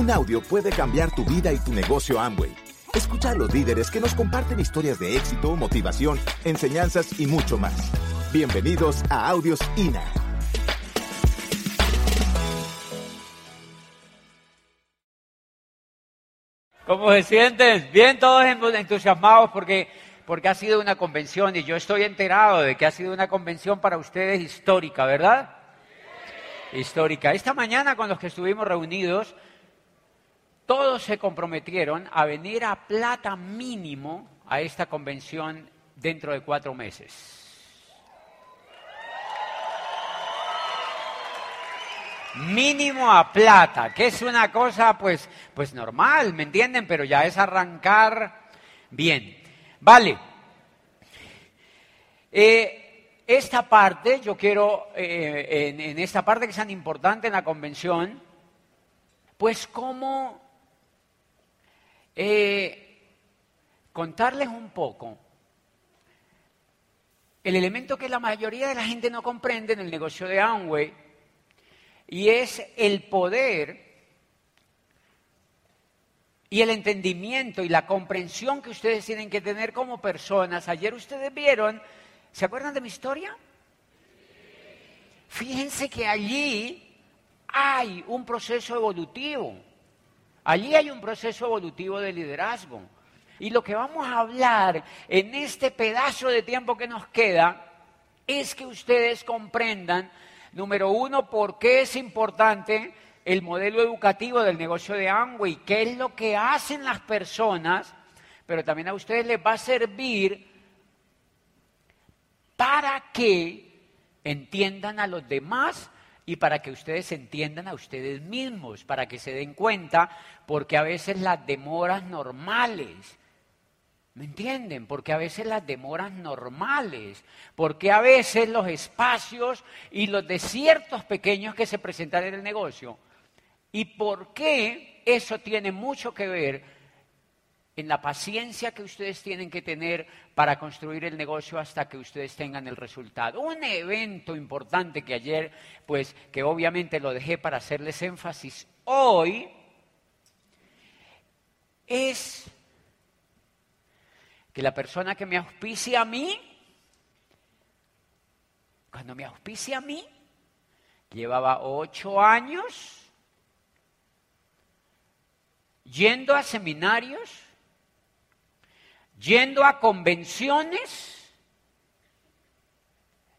Un audio puede cambiar tu vida y tu negocio Amway. Escucha a los líderes que nos comparten historias de éxito, motivación, enseñanzas y mucho más. Bienvenidos a Audios INA. ¿Cómo se sienten? Bien todos entusiasmados porque, porque ha sido una convención y yo estoy enterado de que ha sido una convención para ustedes histórica, ¿verdad? Histórica. Esta mañana con los que estuvimos reunidos, todos se comprometieron a venir a plata mínimo a esta convención dentro de cuatro meses. Mínimo a plata, que es una cosa pues, pues normal, ¿me entienden? Pero ya es arrancar bien. Vale. Eh, esta parte, yo quiero, eh, en, en esta parte que es tan importante en la convención, pues cómo eh, contarles un poco el elemento que la mayoría de la gente no comprende en el negocio de Amway y es el poder y el entendimiento y la comprensión que ustedes tienen que tener como personas. Ayer ustedes vieron, ¿se acuerdan de mi historia? Fíjense que allí hay un proceso evolutivo. Allí hay un proceso evolutivo de liderazgo. Y lo que vamos a hablar en este pedazo de tiempo que nos queda es que ustedes comprendan, número uno, por qué es importante el modelo educativo del negocio de Amway, qué es lo que hacen las personas, pero también a ustedes les va a servir para que entiendan a los demás y para que ustedes entiendan a ustedes mismos, para que se den cuenta, porque a veces las demoras normales, ¿me entienden? Porque a veces las demoras normales, porque a veces los espacios y los desiertos pequeños que se presentan en el negocio, y por qué eso tiene mucho que ver en la paciencia que ustedes tienen que tener para construir el negocio hasta que ustedes tengan el resultado. Un evento importante que ayer, pues que obviamente lo dejé para hacerles énfasis hoy, es que la persona que me auspicia a mí, cuando me auspicia a mí, llevaba ocho años yendo a seminarios, yendo a convenciones,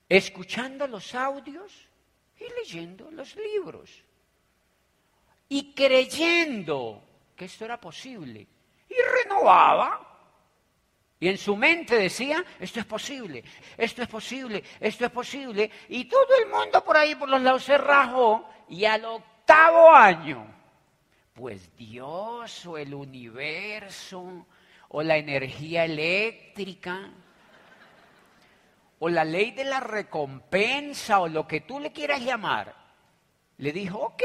escuchando los audios y leyendo los libros. Y creyendo que esto era posible. Y renovaba. Y en su mente decía, esto es posible, esto es posible, esto es posible. Y todo el mundo por ahí, por los lados, se rajó. Y al octavo año, pues Dios o el universo o la energía eléctrica, o la ley de la recompensa, o lo que tú le quieras llamar, le dijo, ok,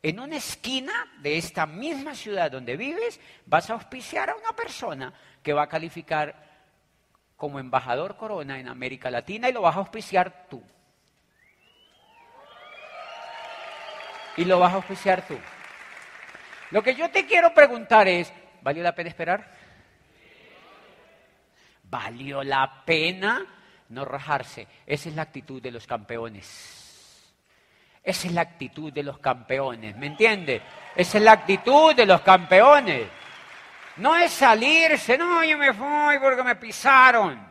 en una esquina de esta misma ciudad donde vives, vas a auspiciar a una persona que va a calificar como embajador corona en América Latina y lo vas a auspiciar tú. Y lo vas a auspiciar tú. Lo que yo te quiero preguntar es, ¿valió la pena esperar? Valió la pena no rajarse. Esa es la actitud de los campeones. Esa es la actitud de los campeones, ¿me entiende? Esa es la actitud de los campeones. No es salirse, no, yo me fui porque me pisaron.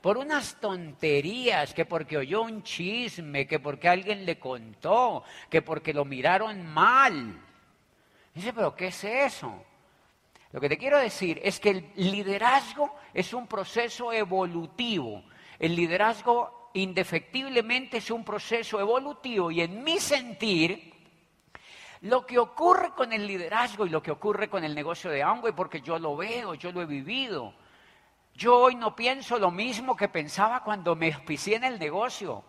Por unas tonterías, que porque oyó un chisme, que porque alguien le contó, que porque lo miraron mal. Dice, pero ¿qué es eso? Lo que te quiero decir es que el liderazgo es un proceso evolutivo. El liderazgo indefectiblemente es un proceso evolutivo y en mi sentir, lo que ocurre con el liderazgo y lo que ocurre con el negocio de Amway, porque yo lo veo, yo lo he vivido. Yo hoy no pienso lo mismo que pensaba cuando me auspicié en el negocio.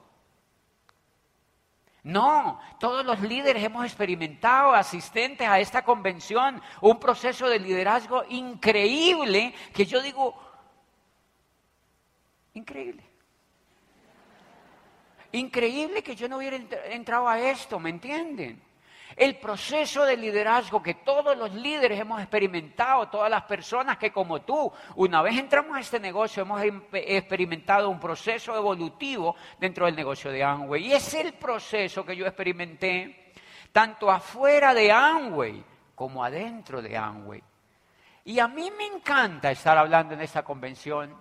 No, todos los líderes hemos experimentado, asistentes a esta convención, un proceso de liderazgo increíble que yo digo, increíble. Increíble que yo no hubiera entrado a esto, ¿me entienden? El proceso de liderazgo que todos los líderes hemos experimentado, todas las personas que como tú, una vez entramos a este negocio, hemos em, experimentado un proceso evolutivo dentro del negocio de Amway. Y es el proceso que yo experimenté tanto afuera de Amway como adentro de Amway. Y a mí me encanta estar hablando en esta convención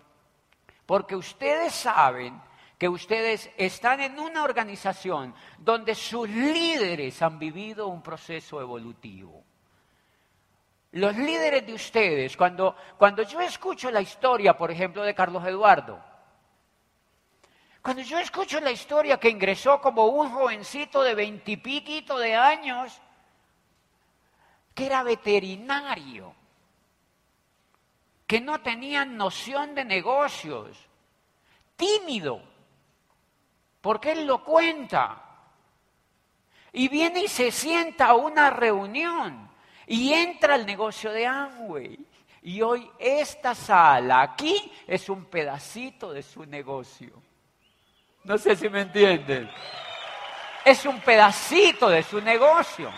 porque ustedes saben que ustedes están en una organización donde sus líderes han vivido un proceso evolutivo. Los líderes de ustedes, cuando, cuando yo escucho la historia, por ejemplo, de Carlos Eduardo, cuando yo escucho la historia que ingresó como un jovencito de veintipiquito de años, que era veterinario, que no tenía noción de negocios, tímido, porque él lo cuenta. Y viene y se sienta a una reunión y entra al negocio de Amway. Y hoy esta sala aquí es un pedacito de su negocio. No sé si me entienden. Es un pedacito de su negocio.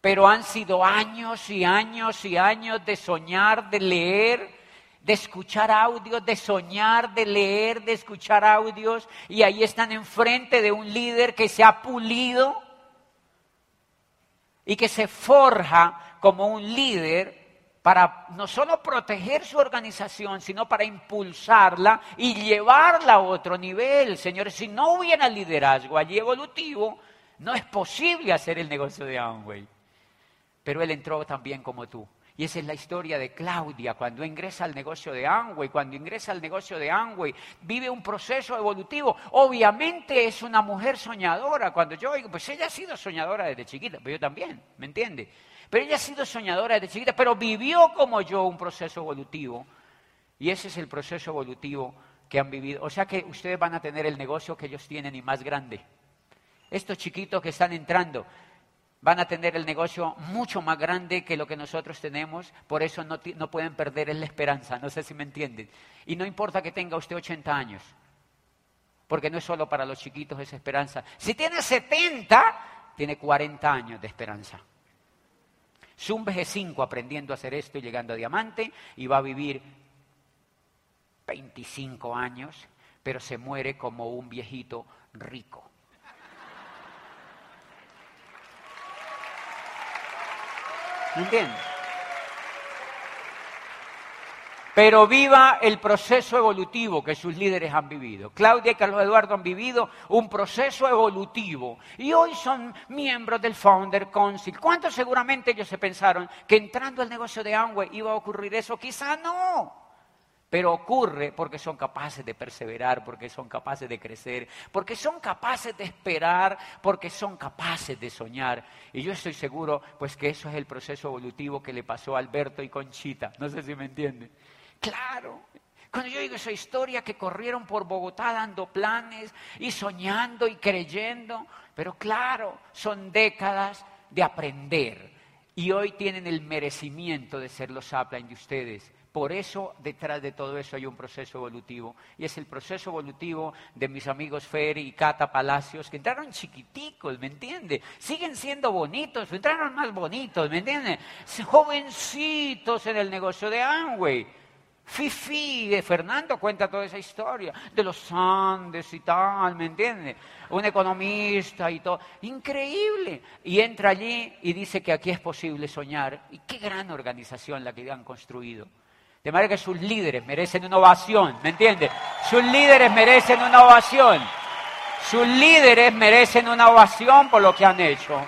Pero han sido años y años y años de soñar, de leer, de escuchar audios, de soñar, de leer, de escuchar audios, y ahí están enfrente de un líder que se ha pulido y que se forja como un líder para no solo proteger su organización, sino para impulsarla y llevarla a otro nivel. Señores, si no hubiera liderazgo allí evolutivo, no es posible hacer el negocio de Amway. Pero él entró también como tú. Y esa es la historia de Claudia, cuando ingresa al negocio de Amway, cuando ingresa al negocio de Amway, vive un proceso evolutivo. Obviamente es una mujer soñadora. Cuando yo digo, pues ella ha sido soñadora desde chiquita, pero yo también, ¿me entiende? Pero ella ha sido soñadora desde chiquita, pero vivió como yo un proceso evolutivo. Y ese es el proceso evolutivo que han vivido. O sea que ustedes van a tener el negocio que ellos tienen y más grande. Estos chiquitos que están entrando, van a tener el negocio mucho más grande que lo que nosotros tenemos, por eso no, pueden perder la esperanza, no sé si me entienden. Y no importa que tenga usted 80 años, porque no es solo para los chiquitos esa esperanza. Si tiene 70, tiene 40 años de esperanza. Zumbe g 5 aprendiendo a hacer esto y llegando a diamante y va a vivir 25 años, pero se muere como un viejito rico. ¿Me Pero viva el proceso evolutivo que sus líderes han vivido. Claudia y Carlos Eduardo han vivido un proceso evolutivo y hoy son miembros del Founder Council. ¿Cuántos seguramente ellos se pensaron que entrando al negocio de Amway iba a ocurrir eso? Quizá no. Pero ocurre porque son capaces de perseverar, porque son capaces de crecer, porque son capaces de esperar, porque son capaces de soñar. Y yo estoy seguro, pues, que eso es el proceso evolutivo que le pasó a Alberto y Conchita. No sé si me entienden. Claro. Cuando yo digo esa historia que corrieron por Bogotá dando planes y soñando y creyendo, pero claro, son décadas de aprender. Y hoy tienen el merecimiento de ser los upline de ustedes por eso, detrás de todo eso hay un proceso evolutivo. Y es el proceso evolutivo de mis amigos Fer y Cata Palacios, que entraron chiquiticos, ¿me entiende? Siguen siendo bonitos, entraron más bonitos, ¿me entiende? Jovencitos en el negocio de Amway. Fifi de Fernando cuenta toda esa historia, de los Andes y tal, ¿me entiende? Un economista y todo. Increíble. Y entra allí y dice que aquí es posible soñar. Y qué gran organización la que han construido. De manera que sus líderes merecen una ovación, ¿me entiende? Sus líderes merecen una ovación. Sus líderes merecen una ovación por lo que han hecho.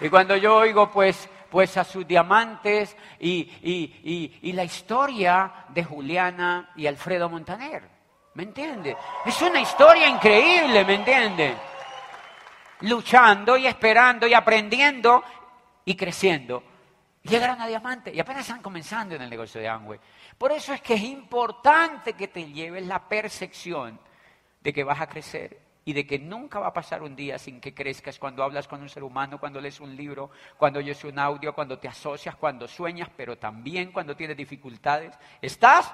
Y cuando yo oigo pues, pues a sus diamantes y, y la historia de Juliana y Alfredo Montaner, ¿me entiende? Es una historia increíble, ¿me entiende? Luchando y esperando y aprendiendo y creciendo llegaron a diamante y apenas están comenzando en el negocio de Amway. Por eso es que es importante que te lleves la percepción de que vas a crecer y de que nunca va a pasar un día sin que crezcas cuando hablas con un ser humano, cuando lees un libro, cuando oyes un audio, cuando te asocias, cuando sueñas, pero también cuando tienes dificultades. Estás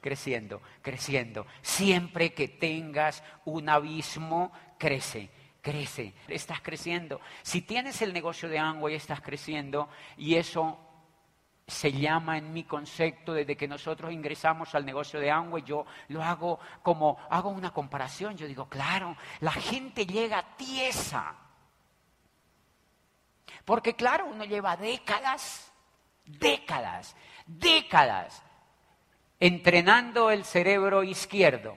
creciendo, creciendo. Siempre que tengas un abismo, crece, crece, estás creciendo. Si tienes el negocio de y estás creciendo y eso se llama en mi concepto desde que nosotros ingresamos al negocio de Amway, yo lo hago como, hago una comparación, yo digo, claro, la gente llega tiesa. Porque claro, uno lleva décadas, décadas, décadas entrenando el cerebro izquierdo,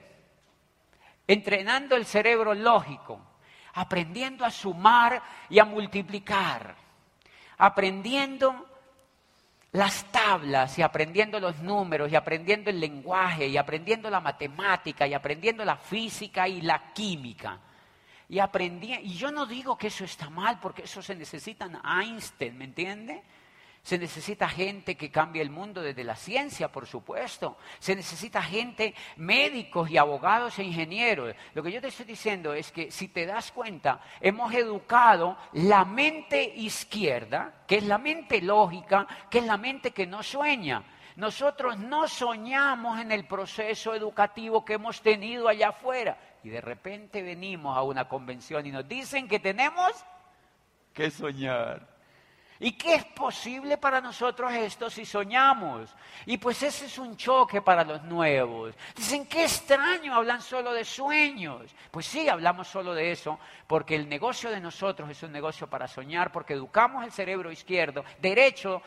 entrenando el cerebro lógico, aprendiendo a sumar y a multiplicar, aprendiendo las tablas y aprendiendo los números y aprendiendo el lenguaje y aprendiendo la matemática y aprendiendo la física y la química. Y aprendí, y yo no digo que eso está mal porque eso se necesita en Einstein, ¿me entiende? Se necesita gente que cambie el mundo desde la ciencia, por supuesto. Se necesita gente, médicos y abogados e ingenieros. Lo que yo te estoy diciendo es que si te das cuenta, hemos educado la mente izquierda, que es la mente lógica, que es la mente que no sueña. Nosotros no soñamos en el proceso educativo que hemos tenido allá afuera. Y de repente venimos a una convención y nos dicen que tenemos que soñar. ¿Y qué es posible para nosotros esto si soñamos? Y pues ese es un choque para los nuevos. Dicen, qué extraño, hablan solo de sueños. Pues sí, hablamos solo de eso, porque el negocio de nosotros es un negocio para soñar, porque educamos el cerebro izquierdo, derecho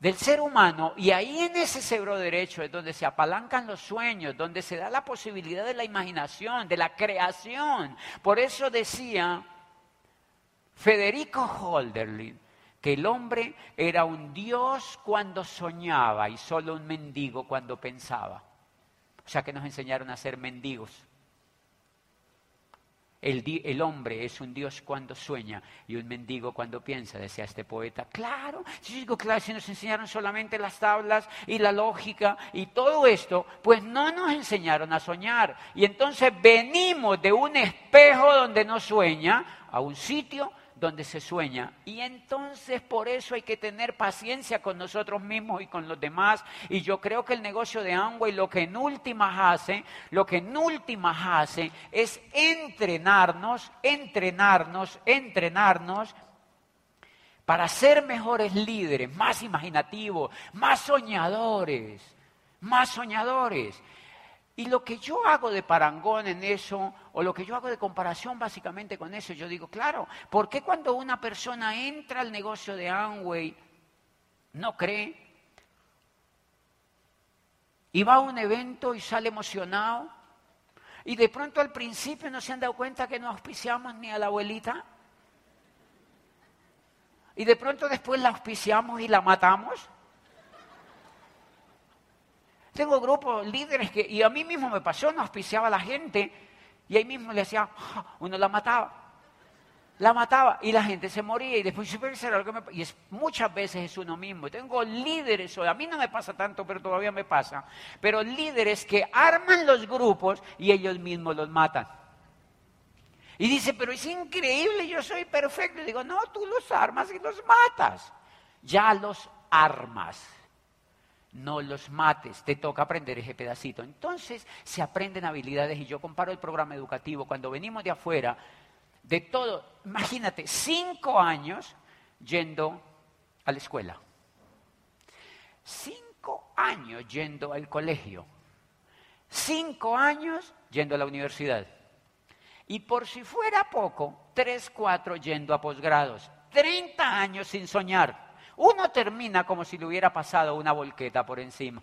del ser humano, y ahí en ese cerebro derecho es donde se apalancan los sueños, donde se da la posibilidad de la imaginación, de la creación. Por eso decía Federico Holderlin, que el hombre era un dios cuando soñaba y solo un mendigo cuando pensaba. O sea que nos enseñaron a ser mendigos. El, hombre es un Dios cuando sueña y un mendigo cuando piensa, decía este poeta. Claro, si digo, claro, si nos enseñaron solamente las tablas y la lógica y todo esto, pues no nos enseñaron a soñar. Y entonces venimos de un espejo donde no sueña a un sitio donde se sueña. Y entonces por eso hay que tener paciencia con nosotros mismos y con los demás. Y yo creo que el negocio de Amway lo que en últimas hace, lo que en últimas hace es entrenarnos, entrenarnos, entrenarnos para ser mejores líderes, más imaginativos, más soñadores, más soñadores. Y lo que yo hago de parangón en eso, o lo que yo hago de comparación básicamente con eso, yo digo, claro, ¿por qué cuando una persona entra al negocio de Amway no cree? Y va a un evento y sale emocionado, y de pronto al principio no se han dado cuenta que no auspiciamos ni a la abuelita, y de pronto después la auspiciamos y la matamos. Tengo grupos líderes que, y a mí mismo me pasó, no auspiciaba a la gente, y ahí mismo le decía, ah", uno la mataba. La mataba y la gente se moría y después algo me y es, muchas veces es uno mismo. Tengo líderes, a mí no me pasa tanto, pero todavía me pasa, pero líderes que arman los grupos y ellos mismos los matan. Y dice, pero es increíble, yo soy perfecto. Y digo, no, tú los armas y los matas. Ya los armas no los mates, te toca aprender ese pedacito. Entonces se aprenden habilidades y yo comparo el programa educativo cuando venimos de afuera, de todo, imagínate, cinco años yendo a la escuela, cinco años yendo al colegio, cinco años yendo a la universidad. Y por si fuera poco, tres, cuatro yendo a posgrados, treinta años sin soñar. Uno termina como si le hubiera pasado una volqueta por encima.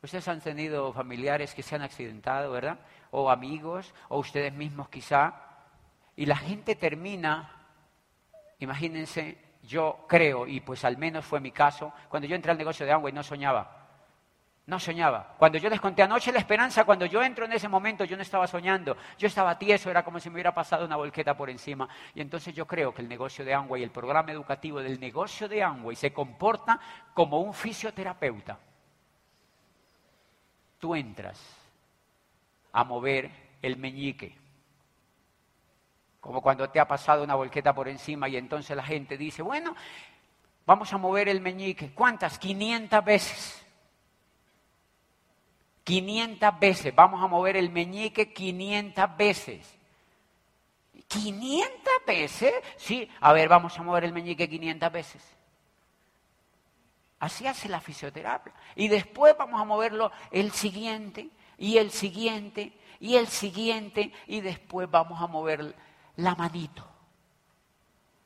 Ustedes han tenido familiares que se han accidentado, ¿verdad? O amigos, o ustedes mismos quizá. Y la gente termina, imagínense, yo creo, y pues al menos fue mi caso, cuando yo entré al negocio de agua y no soñaba. No soñaba. Cuando yo les conté anoche la esperanza, cuando yo entro en ese momento, yo no estaba soñando. Yo estaba tieso, era como si me hubiera pasado una volqueta por encima. Y entonces yo creo que el negocio de y el programa educativo del negocio de Amway, se comporta como un fisioterapeuta. Tú entras a mover el meñique. Como cuando te ha pasado una volqueta por encima y entonces la gente dice, bueno, vamos a mover el meñique. ¿Cuántas? 500 veces. 500 veces. Vamos a mover el meñique 500 veces. ¿500 veces? Sí, a ver, vamos a mover el meñique 500 veces. Así hace la fisioterapia. Y después vamos a moverlo el siguiente, y el siguiente, y el siguiente, y después vamos a mover la manito.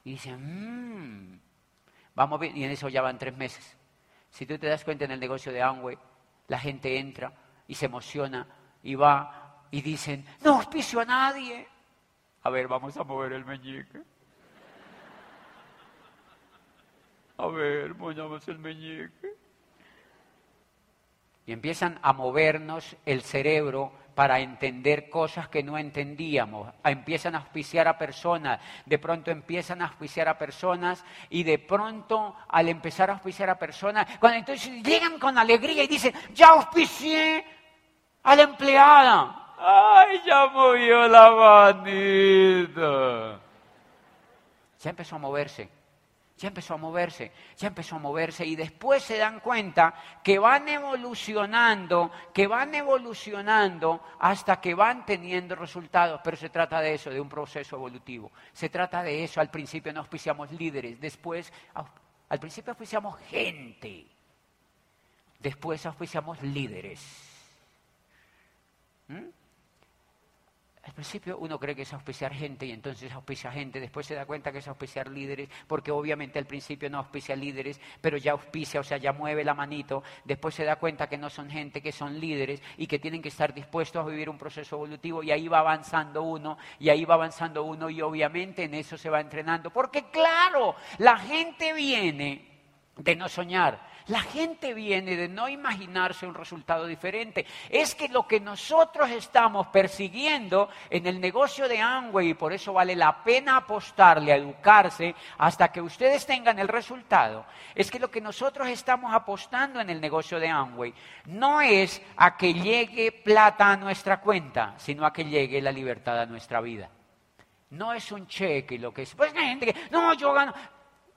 Y dicen, mmm, vamos bien, y en eso ya van tres meses. Si tú te das cuenta en el negocio de Amway, la gente entra y se emociona y va y dicen, no auspicio a nadie. A ver, vamos a mover el meñique. A ver, movamos el meñique. Y empiezan a movernos el cerebro para entender cosas que no entendíamos. Empiezan a auspiciar a personas, de pronto empiezan a auspiciar a personas y de pronto al empezar a auspiciar a personas, cuando entonces llegan con alegría y dicen, ya auspicié a la empleada. ¡Ay, ya movió la manita! Ya empezó a moverse ya empezó a moverse, ya empezó a moverse y después se dan cuenta que van evolucionando, que van evolucionando hasta que van teniendo resultados, pero se trata de eso, de un proceso evolutivo. Se trata de eso, al principio no auspiciamos líderes, después al principio auspiciamos gente, después auspiciamos líderes. ¿Mm? Al principio uno cree que es auspiciar gente y entonces auspicia gente, después se da cuenta que es auspiciar líderes, porque obviamente al principio no auspicia líderes, pero ya auspicia, o sea, ya mueve la manito, después se da cuenta que no son gente, que son líderes y que tienen que estar dispuestos a vivir un proceso evolutivo y ahí va avanzando uno, y ahí va avanzando uno y obviamente en eso se va entrenando, porque claro, la gente viene de no soñar, la gente viene de no imaginarse un resultado diferente. Es que lo que nosotros estamos persiguiendo en el negocio de Amway, y por eso vale la pena apostarle a educarse hasta que ustedes tengan el resultado, es que lo que nosotros estamos apostando en el negocio de Amway no es a que llegue plata a nuestra cuenta, sino a que llegue la libertad a nuestra vida. No es un cheque lo que es. Pues hay gente que, no, yo gano.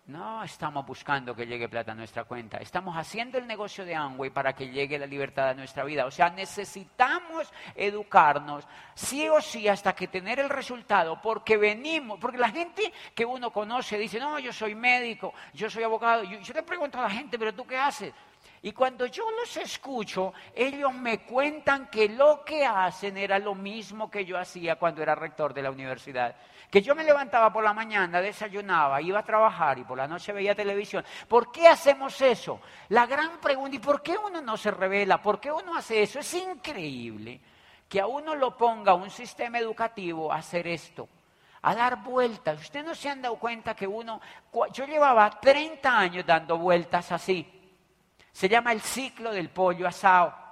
No estamos buscando que llegue plata a nuestra cuenta. Estamos haciendo el negocio de Amway para que llegue la libertad a nuestra vida. O sea, necesitamos educarnos sí o sí hasta que tener el resultado, porque venimos, porque la gente que uno conoce dice, no, yo soy médico, yo soy abogado. Yo, yo le pregunto a la gente, pero tú qué haces? Y cuando yo los escucho, ellos me cuentan que lo que hacen era lo mismo que yo hacía cuando era rector de la universidad que yo me levantaba por la mañana, desayunaba, iba a trabajar y por la noche veía televisión. ¿Por qué hacemos eso? La gran pregunta, ¿y por qué uno no se revela? ¿Por qué uno hace eso? Es increíble que a uno lo ponga un sistema educativo a hacer esto, a dar vueltas. Usted no se han dado cuenta que uno, yo llevaba 30 años dando vueltas así. Se llama el ciclo del pollo asado.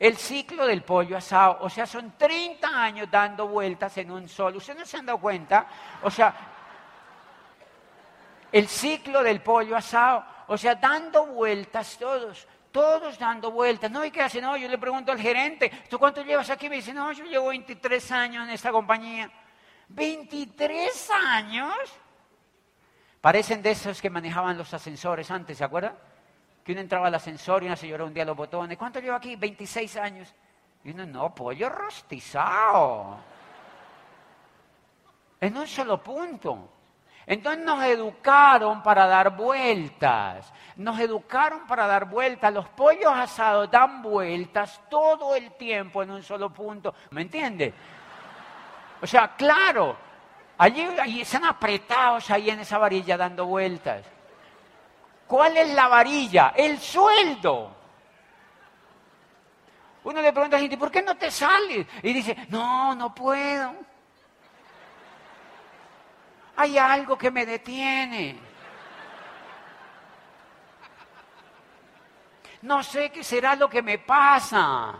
El ciclo del pollo asado. O sea, son 30 años dando vueltas en un sol. ¿Ustedes no se han dado cuenta? O sea, el ciclo del pollo asado. O sea, dando vueltas todos. Todos dando vueltas. No, ¿y qué hacen? No, yo le pregunto al gerente, ¿tú cuánto llevas aquí? Me dice, no, yo llevo 23 años en esta compañía. ¿23 años? Parecen de esos que manejaban los ascensores antes, ¿se acuerdan? Que uno entraba al ascensor y una señora hundía los botones. ¿Cuánto llevo aquí? 26 años. Y uno, no, pollo rostizado. En un solo punto. Entonces nos educaron para dar vueltas. Nos educaron para dar vueltas. Los pollos asados dan vueltas todo el tiempo en un solo punto. ¿Me entiende? O sea, claro, allí, allí están apretados ahí en esa varilla dando vueltas. ¿Cuál es la varilla? El sueldo. Uno le pregunta a la gente, ¿por qué no te sales? Y dice, no, no puedo. Hay algo que me detiene. No sé qué será lo que me pasa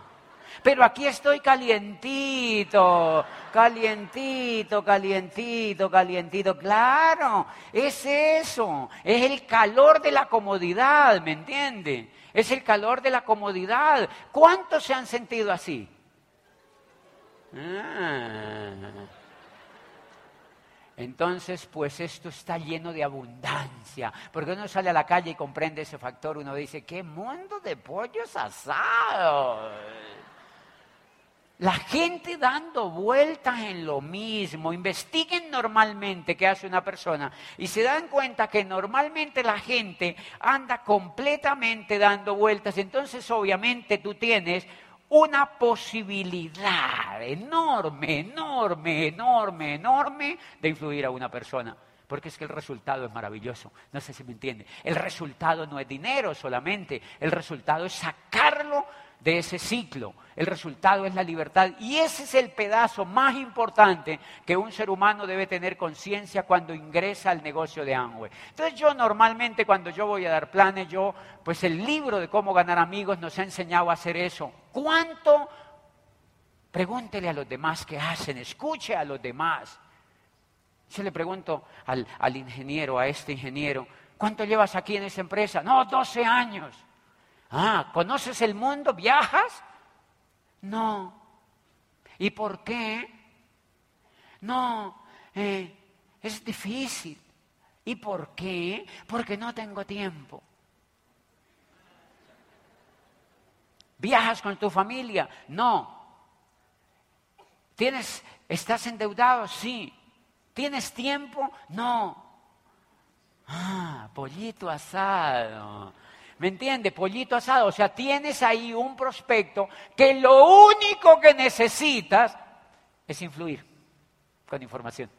pero aquí estoy calientito, calientito, calientito, calientito. Claro, es eso, es el calor de la comodidad, ¿me entiende? Es el calor de la comodidad. ¿Cuántos se han sentido así? Ah. Entonces, pues esto está lleno de abundancia, porque uno sale a la calle y comprende ese factor, uno dice, ¿qué mundo de pollos asados? La gente dando vueltas en lo mismo. Investiguen normalmente qué hace una persona y se dan cuenta que normalmente la gente anda completamente dando vueltas. Entonces, obviamente, tú tienes una posibilidad enorme, enorme, enorme, enorme de influir a una persona. Porque es que el resultado es maravilloso. No sé si me entiende. El resultado no es dinero solamente. El resultado es sacarlo de ese ciclo. El resultado es la libertad. Y ese es el pedazo más importante que un ser humano debe tener conciencia cuando ingresa al negocio de Amway. Entonces yo normalmente cuando yo voy a dar planes, yo, pues el libro de cómo ganar amigos nos ha enseñado a hacer eso. ¿Cuánto? Pregúntele a los demás qué hacen, escuche a los demás. Yo le pregunto al, al ingeniero, a este ingeniero, ¿cuánto llevas aquí en esa empresa? No, 12 años. Ah, ¿conoces el mundo? ¿Viajas? No. ¿Y por qué? No, eh, es difícil. ¿Y por qué? Porque no tengo tiempo. ¿Viajas con tu familia? No. ¿Tienes, ¿Estás endeudado? Sí. ¿Tienes tiempo? No. Ah, pollito asado. ¿Me entiende? Pollito asado. O sea, tienes ahí un prospecto que lo único que necesitas es influir con información.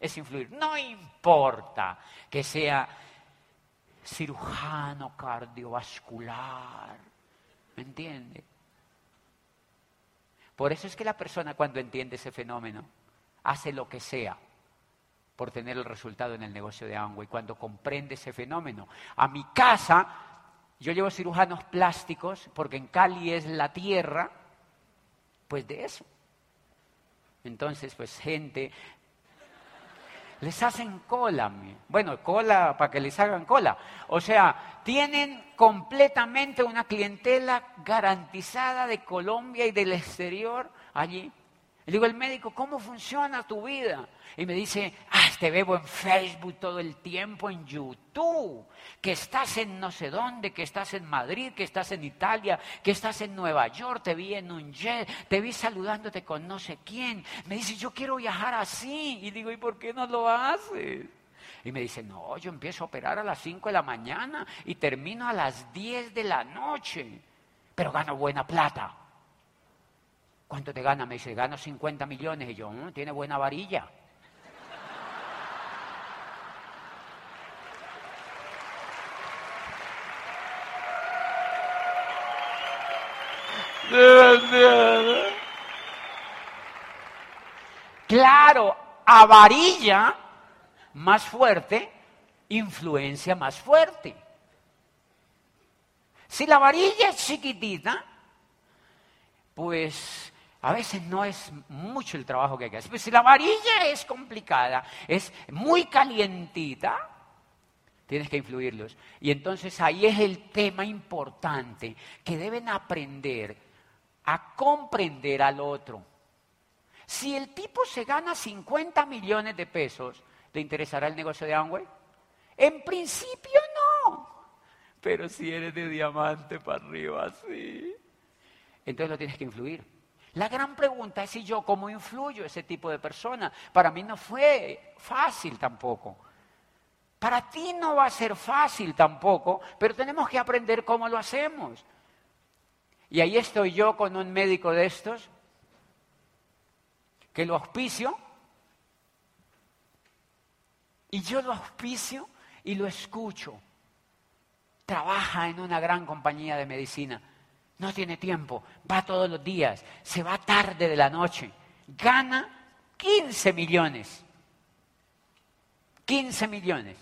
Es influir. No importa que sea cirujano cardiovascular. ¿Me entiende? Por eso es que la persona cuando entiende ese fenómeno hace lo que sea por tener el resultado en el negocio de y Cuando comprende ese fenómeno. A mi casa yo llevo cirujanos plásticos porque en Cali es la tierra, pues de eso. Entonces, pues gente, les hacen cola, bueno, cola para que les hagan cola. O sea, tienen completamente una clientela garantizada de Colombia y del exterior allí. Le digo al médico, ¿cómo funciona tu vida? Y me dice, te veo en Facebook todo el tiempo, en YouTube, que estás en no sé dónde, que estás en Madrid, que estás en Italia, que estás en Nueva York, te vi en un jet, te vi saludándote con no sé quién. Me dice, yo quiero viajar así. Y digo, ¿y por qué no lo haces? Y me dice, no, yo empiezo a operar a las 5 de la mañana y termino a las 10 de la noche, pero gano buena plata. ¿Cuánto te gana? Me dice, gano 50 millones. Y yo, mm, tiene buena varilla. Claro, a varilla más fuerte, influencia más fuerte. Si la varilla es chiquitita, pues a veces no es mucho el trabajo que hay que hacer. Pero si la varilla es complicada, es muy calientita, tienes que influirlos. Y entonces ahí es el tema importante que deben aprender a comprender al otro. Si el tipo se gana 50 millones de pesos, ¿le interesará el negocio de Amway? En principio no. Pero si eres de diamante para arriba, sí. Entonces lo tienes que influir. La gran pregunta es si yo cómo influyo ese tipo de persona. Para mí no fue fácil tampoco. Para ti no va a ser fácil tampoco, pero tenemos que aprender cómo lo hacemos. Y ahí estoy yo con un médico de estos, que lo auspicio, y yo lo auspicio y lo escucho. Trabaja en una gran compañía de medicina no tiene tiempo, va todos los días, se va tarde de la noche, gana 15 millones. 15 millones.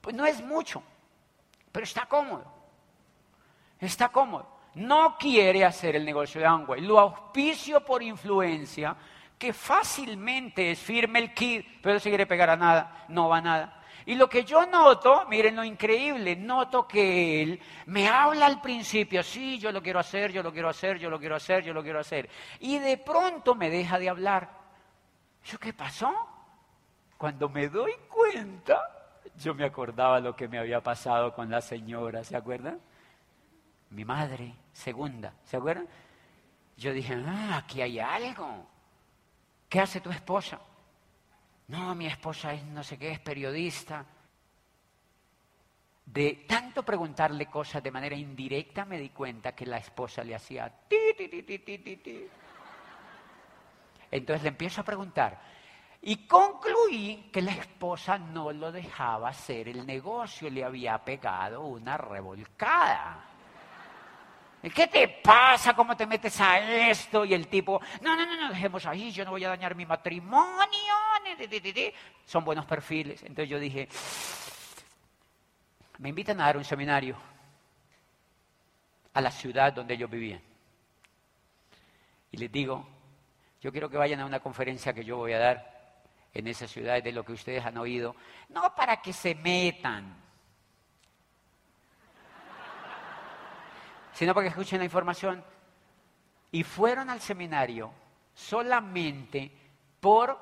Pues no es mucho, pero está cómodo. Está cómodo. No quiere hacer el negocio de Amway. Lo auspicio por influencia, que fácilmente es firme el kit, pero no se quiere pegar a nada, no va a nada. Y lo que yo noto, miren lo increíble, noto que él me habla al principio, sí, yo lo quiero hacer, yo lo quiero hacer, yo lo quiero hacer, yo lo quiero hacer. Y de pronto me deja de hablar. ¿Yo qué pasó? Cuando me doy cuenta, yo me acordaba lo que me había pasado con la señora, ¿se acuerdan? Mi madre, segunda, ¿se acuerdan? Yo dije, ah, aquí hay algo. ¿Qué hace tu esposa? No, mi esposa es no sé qué, es periodista. De tanto preguntarle cosas de manera indirecta me di cuenta que la esposa le hacía ti. Entonces le empiezo a preguntar. Y concluí que la esposa no lo dejaba hacer el negocio, le había pegado una revolcada. ¿Qué te pasa? ¿Cómo te metes a esto? Y el tipo, no, no, no, no, dejemos ahí, yo no voy a dañar mi matrimonio. Son buenos perfiles. Entonces yo dije, me invitan a dar un seminario a la ciudad donde yo vivía. Y les digo, yo quiero que vayan a una conferencia que yo voy a dar en esa ciudad de lo que ustedes han oído, no para que se metan, sino para que escuchen la información. Y fueron al seminario solamente por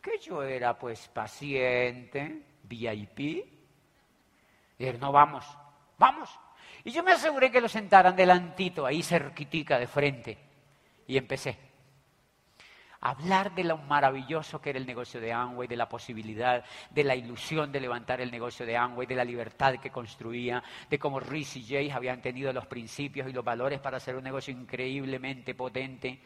que yo era pues paciente, VIP. Y no vamos, vamos. Y yo me aseguré que lo sentaran delantito, ahí cerquitica de frente. Y empecé hablar de lo maravilloso que era el negocio de Amway, de la posibilidad, de la ilusión de levantar el negocio de Amway, de la libertad que construía, de cómo Rhys y Jay habían tenido los principios y los valores para hacer un negocio increíblemente potente.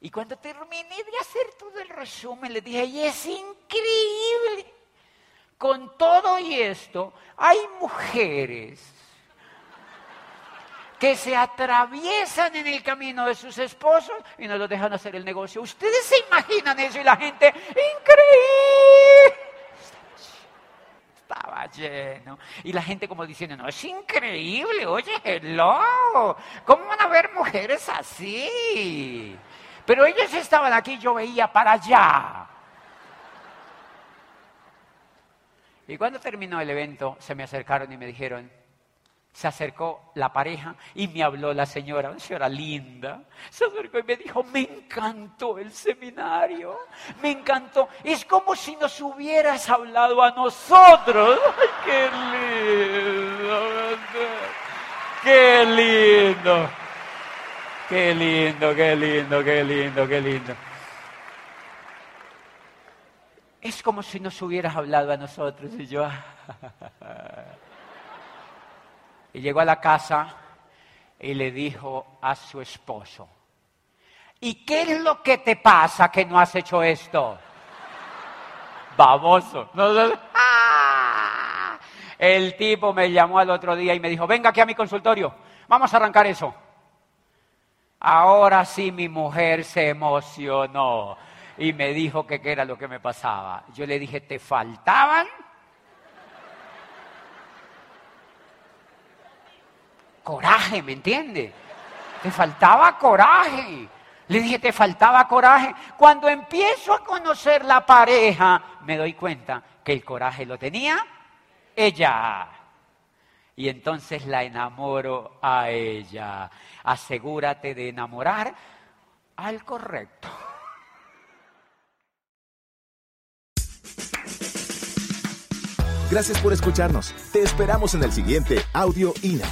Y cuando terminé de hacer todo el resumen, les dije, y es increíble. Con todo y esto, hay mujeres que se atraviesan en el camino de sus esposos y no los dejan hacer el negocio. Ustedes se imaginan eso y la gente, increíble. Estaba lleno. Y la gente como diciendo, no, es increíble, oye, hello, ¿cómo van a ver mujeres así? Pero ellos estaban aquí, yo veía para allá. Y cuando terminó el evento, se me acercaron y me dijeron, se acercó la pareja y me habló la señora, una señora linda. Se acercó y me dijo, me encantó el seminario, me encantó. Es como si nos hubieras hablado a nosotros. ¡Ay, qué lindo! ¡Qué lindo! ¡Qué lindo, qué lindo, qué lindo, qué lindo! Es como si nos hubieras hablado a nosotros y yo... Y llegó a la casa y le dijo a su esposo, ¿y qué es lo que te pasa que no has hecho esto? Baboso. ¡Ah! El tipo me llamó al otro día y me dijo, venga aquí a mi consultorio, vamos a arrancar eso. Ahora sí mi mujer se emocionó y me dijo que qué era lo que me pasaba. Yo le dije, ¿te faltaban? Coraje, ¿me entiende? Te faltaba coraje. Le dije, te faltaba coraje. Cuando empiezo a conocer la pareja, me doy cuenta que el coraje lo tenía ella. Y entonces la enamoro a ella. Asegúrate de enamorar al correcto. Gracias por escucharnos. Te esperamos en el siguiente Audio INA.